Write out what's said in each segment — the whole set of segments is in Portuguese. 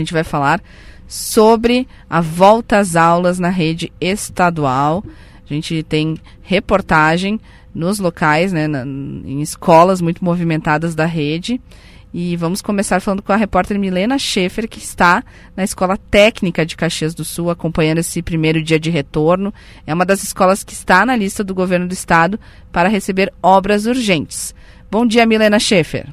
A gente vai falar sobre a volta às aulas na rede estadual. A gente tem reportagem nos locais, né, na, em escolas muito movimentadas da rede. E vamos começar falando com a repórter Milena Schaefer, que está na Escola Técnica de Caxias do Sul, acompanhando esse primeiro dia de retorno. É uma das escolas que está na lista do governo do estado para receber obras urgentes. Bom dia, Milena Schaefer.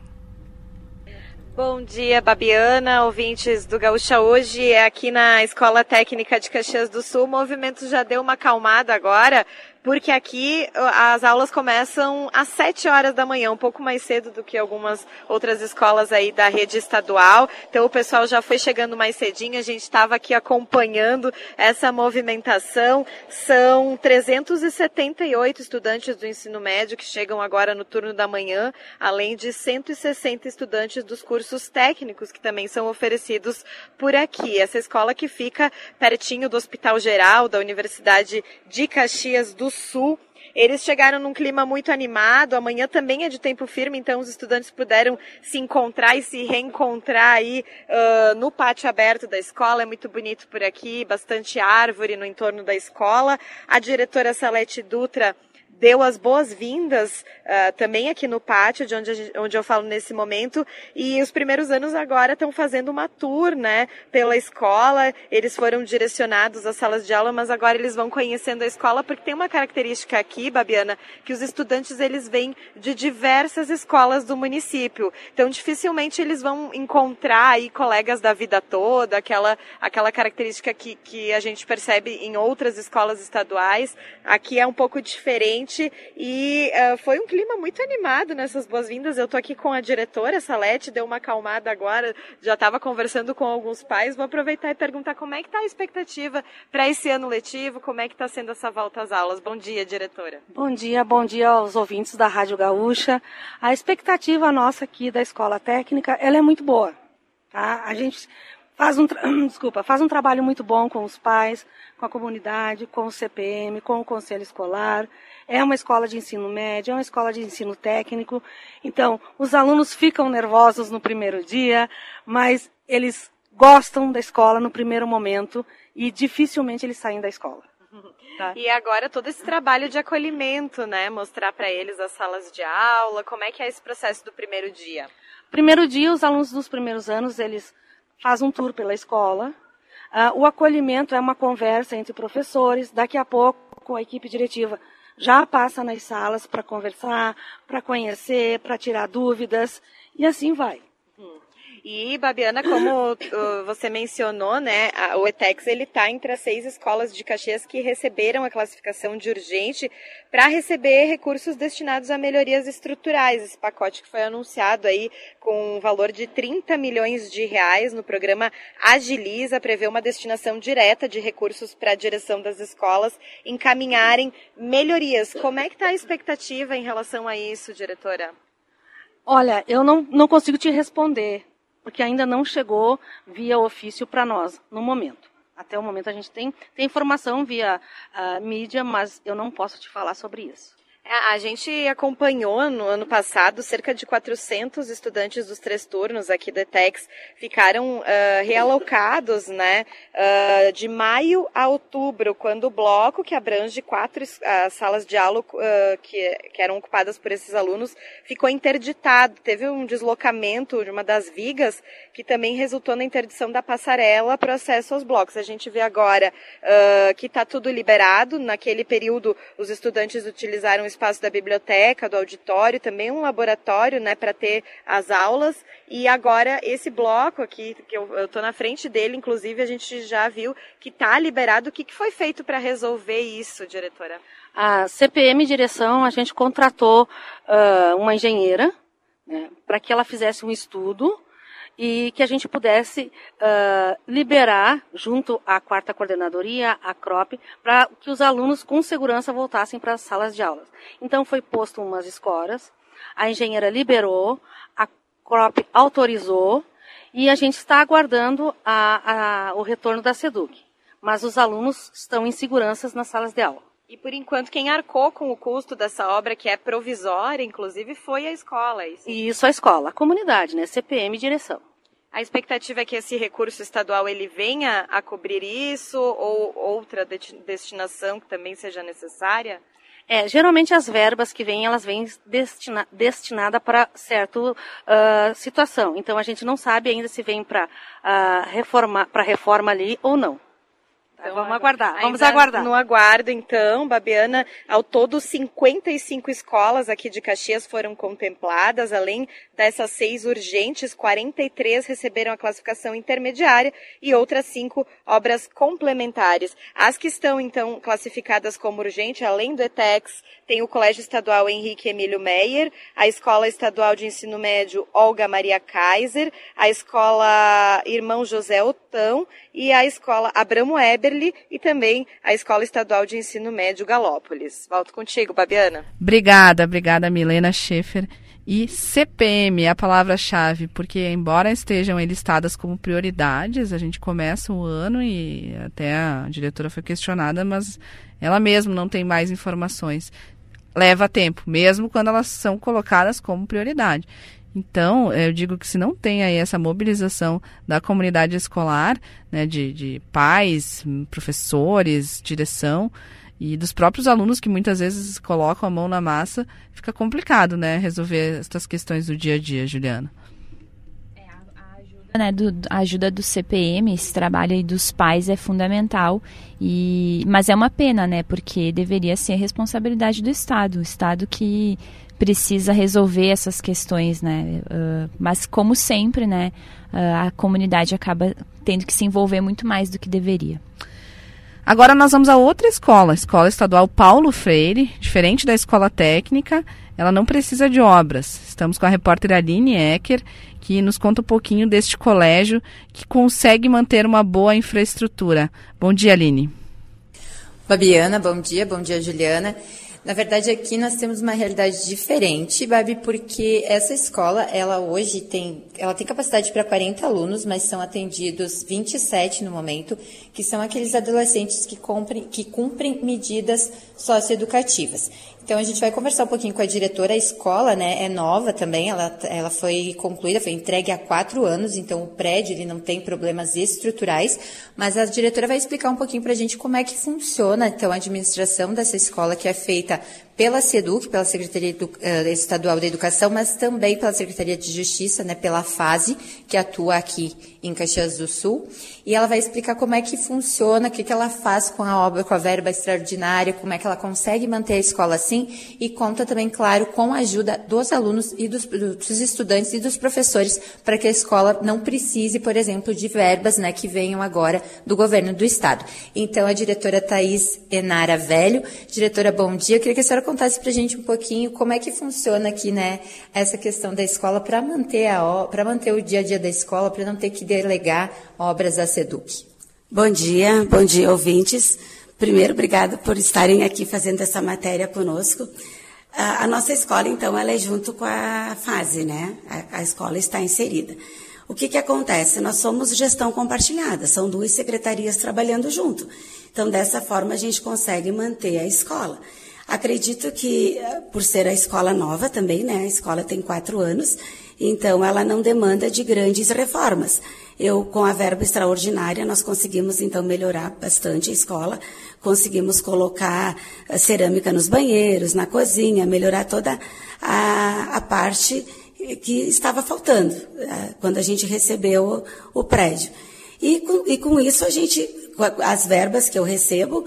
Bom dia, Babiana, ouvintes do Gaúcha. Hoje é aqui na Escola Técnica de Caxias do Sul. O movimento já deu uma acalmada agora, porque aqui as aulas começam às 7 horas da manhã, um pouco mais cedo do que algumas outras escolas aí da rede estadual. Então o pessoal já foi chegando mais cedinho, a gente estava aqui acompanhando essa movimentação. São 378 estudantes do ensino médio que chegam agora no turno da manhã, além de 160 estudantes dos cursos técnicos que também são oferecidos por aqui. Essa escola que fica pertinho do Hospital Geral da Universidade de Caxias do Sul. Eles chegaram num clima muito animado. Amanhã também é de tempo firme, então os estudantes puderam se encontrar e se reencontrar aí uh, no pátio aberto da escola. É muito bonito por aqui, bastante árvore no entorno da escola. A diretora Salete Dutra deu as boas-vindas uh, também aqui no pátio, de onde, gente, onde eu falo nesse momento. E os primeiros anos agora estão fazendo uma tour, né, pela escola. Eles foram direcionados às salas de aula, mas agora eles vão conhecendo a escola, porque tem uma característica aqui, Babiana, que os estudantes eles vêm de diversas escolas do município. Então, dificilmente eles vão encontrar aí colegas da vida toda, aquela, aquela característica que, que a gente percebe em outras escolas estaduais. Aqui é um pouco diferente e uh, foi um clima muito animado nessas boas-vindas. Eu tô aqui com a diretora, Salete, deu uma acalmada agora, já estava conversando com alguns pais. Vou aproveitar e perguntar como é que está a expectativa para esse ano letivo, como é que está sendo essa volta às aulas. Bom dia, diretora. Bom dia, bom dia aos ouvintes da Rádio Gaúcha. A expectativa nossa aqui da Escola Técnica, ela é muito boa. Tá? A gente faz um, desculpa, faz um trabalho muito bom com os pais, com a comunidade, com o CPM, com o conselho escolar. É uma escola de ensino médio, é uma escola de ensino técnico. Então, os alunos ficam nervosos no primeiro dia, mas eles gostam da escola no primeiro momento e dificilmente eles saem da escola. Tá. E agora todo esse trabalho de acolhimento, né? Mostrar para eles as salas de aula, como é que é esse processo do primeiro dia? Primeiro dia, os alunos dos primeiros anos, eles fazem um tour pela escola. Uh, o acolhimento é uma conversa entre professores. Daqui a pouco, a equipe diretiva já passa nas salas para conversar, para conhecer, para tirar dúvidas e assim vai. E, Babiana, como uh, você mencionou, né, o ETEX ele está entre as seis escolas de Caxias que receberam a classificação de urgente para receber recursos destinados a melhorias estruturais. Esse pacote que foi anunciado aí com um valor de 30 milhões de reais no programa Agiliza prevê uma destinação direta de recursos para a direção das escolas encaminharem melhorias. Como é que está a expectativa em relação a isso, diretora? Olha, eu não, não consigo te responder porque ainda não chegou via ofício para nós no momento. Até o momento a gente tem, tem informação via uh, mídia, mas eu não posso te falar sobre isso. É, a gente acompanhou no ano passado cerca de 400 estudantes dos três turnos aqui do ETEX ficaram uh, realocados, né, uh, de maio a outubro, quando o bloco que abrange quatro uh, salas de aula que, que eram ocupadas por esses alunos ficou interditado. Teve um deslocamento de uma das vigas que também resultou na interdição da passarela para acesso aos blocos. A gente vê agora que está tudo liberado. Naquele período, os estudantes utilizaram espaço da biblioteca, do auditório, também um laboratório, né, para ter as aulas. E agora esse bloco aqui, que eu estou na frente dele, inclusive a gente já viu que está liberado. O que, que foi feito para resolver isso, diretora? A CPM Direção, a gente contratou uh, uma engenheira né, para que ela fizesse um estudo e que a gente pudesse uh, liberar, junto à quarta coordenadoria, a CROP, para que os alunos com segurança voltassem para as salas de aulas. Então foi posto umas escoras, a engenheira liberou, a CROP autorizou e a gente está aguardando a, a, o retorno da SEDUC. Mas os alunos estão em segurança nas salas de aula. E por enquanto, quem arcou com o custo dessa obra, que é provisória, inclusive, foi a escola. É isso? isso, a escola, a comunidade, né? CPM direção. A expectativa é que esse recurso estadual ele venha a cobrir isso ou outra destinação que também seja necessária? É, geralmente as verbas que vêm, elas vêm destina, destinada para certa uh, situação. Então a gente não sabe ainda se vem para uh, reforma, para reforma ali ou não. Então, vamos aguardar, vamos aguardar. No aguardo, então, Babiana, ao todo 55 escolas aqui de Caxias foram contempladas, além dessas seis urgentes, 43 receberam a classificação intermediária e outras cinco obras complementares. As que estão, então, classificadas como urgente, além do ETEX, tem o Colégio Estadual Henrique Emílio Meyer, a Escola Estadual de Ensino Médio Olga Maria Kaiser, a Escola Irmão José Otão e a Escola Abramo E também a Escola Estadual de Ensino Médio Galópolis. Volto contigo, Babiana. Obrigada, obrigada, Milena Schaefer. E CPM é a palavra-chave, porque embora estejam listadas como prioridades, a gente começa o ano e até a diretora foi questionada, mas ela mesma não tem mais informações. Leva tempo, mesmo quando elas são colocadas como prioridade. Então, eu digo que se não tem aí essa mobilização da comunidade escolar, né, de, de pais, professores, direção, e dos próprios alunos que muitas vezes colocam a mão na massa, fica complicado, né, resolver essas questões do dia a dia, Juliana. Né, do, a ajuda do CPM, esse trabalho aí dos pais é fundamental, e, mas é uma pena, né, porque deveria ser responsabilidade do Estado, o Estado que precisa resolver essas questões, né, uh, mas como sempre, né, uh, a comunidade acaba tendo que se envolver muito mais do que deveria. Agora nós vamos a outra escola, a Escola Estadual Paulo Freire, diferente da escola técnica, ela não precisa de obras. Estamos com a repórter Aline Ecker, que nos conta um pouquinho deste colégio que consegue manter uma boa infraestrutura. Bom dia, Aline. Fabiana, bom dia, bom dia, Juliana. Na verdade, aqui nós temos uma realidade diferente, Babi, porque essa escola, ela hoje tem, ela tem capacidade para 40 alunos, mas são atendidos 27 no momento, que são aqueles adolescentes que, que cumprem medidas socioeducativas. Então a gente vai conversar um pouquinho com a diretora. A escola, né, é nova também. Ela, ela foi concluída, foi entregue há quatro anos. Então o prédio ele não tem problemas estruturais. Mas a diretora vai explicar um pouquinho para a gente como é que funciona então a administração dessa escola que é feita pela SEDUC, pela Secretaria eh, Estadual da Educação, mas também pela Secretaria de Justiça, né, pela FASE, que atua aqui em Caxias do Sul. E ela vai explicar como é que funciona, o que, que ela faz com a obra, com a verba extraordinária, como é que ela consegue manter a escola assim, e conta também, claro, com a ajuda dos alunos e dos, dos estudantes e dos professores, para que a escola não precise, por exemplo, de verbas né, que venham agora do governo do Estado. Então, a diretora Thais Enara Velho, diretora, bom dia. Eu queria que a senhora contasse para a gente um pouquinho como é que funciona aqui, né, essa questão da escola para manter a para manter o dia a dia da escola, para não ter que delegar obras à SEDUC. Bom dia, bom dia, ouvintes. Primeiro, obrigado por estarem aqui fazendo essa matéria conosco. A nossa escola, então, ela é junto com a fase, né? A, a escola está inserida. O que, que acontece? Nós somos gestão compartilhada, são duas secretarias trabalhando junto. Então, dessa forma, a gente consegue manter a escola. Acredito que, eh, por ser a escola nova também, né? A escola tem quatro anos, então ela não demanda de grandes reformas. Eu, com a verba extraordinária, nós conseguimos então melhorar bastante a escola, conseguimos colocar eh, cerâmica nos banheiros, na cozinha, melhorar toda a, a parte que estava faltando eh, quando a gente recebeu o, o prédio. E com, e com isso a gente as verbas que eu recebo,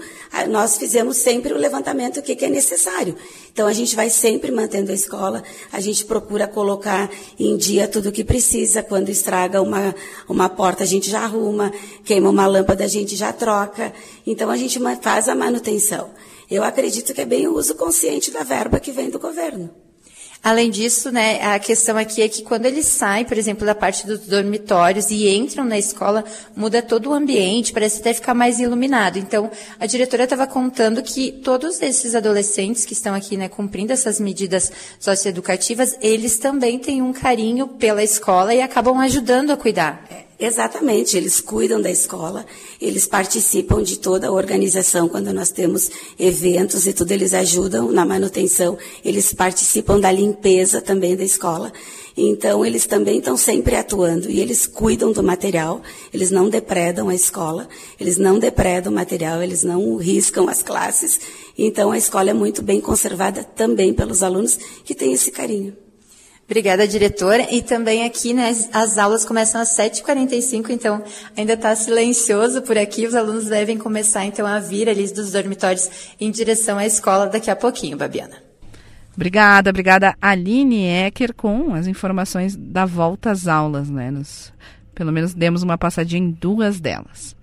nós fizemos sempre o levantamento que é necessário. Então, a gente vai sempre mantendo a escola, a gente procura colocar em dia tudo o que precisa. Quando estraga uma, uma porta, a gente já arruma, queima uma lâmpada, a gente já troca. Então, a gente faz a manutenção. Eu acredito que é bem o uso consciente da verba que vem do governo. Além disso, né, a questão aqui é que quando eles saem, por exemplo, da parte dos dormitórios e entram na escola, muda todo o ambiente, parece até ficar mais iluminado. Então, a diretora estava contando que todos esses adolescentes que estão aqui, né, cumprindo essas medidas socioeducativas, eles também têm um carinho pela escola e acabam ajudando a cuidar. Exatamente, eles cuidam da escola, eles participam de toda a organização quando nós temos eventos e tudo, eles ajudam na manutenção, eles participam da limpeza também da escola. Então, eles também estão sempre atuando e eles cuidam do material, eles não depredam a escola, eles não depredam o material, eles não riscam as classes. Então, a escola é muito bem conservada também pelos alunos que têm esse carinho. Obrigada, diretora. E também aqui, né, as aulas começam às 7h45, então ainda está silencioso por aqui. Os alunos devem começar, então, a vir ali dos dormitórios em direção à escola daqui a pouquinho, Babiana. Obrigada, obrigada, Aline Ecker, com as informações da volta às aulas, né? Nos, pelo menos demos uma passadinha em duas delas.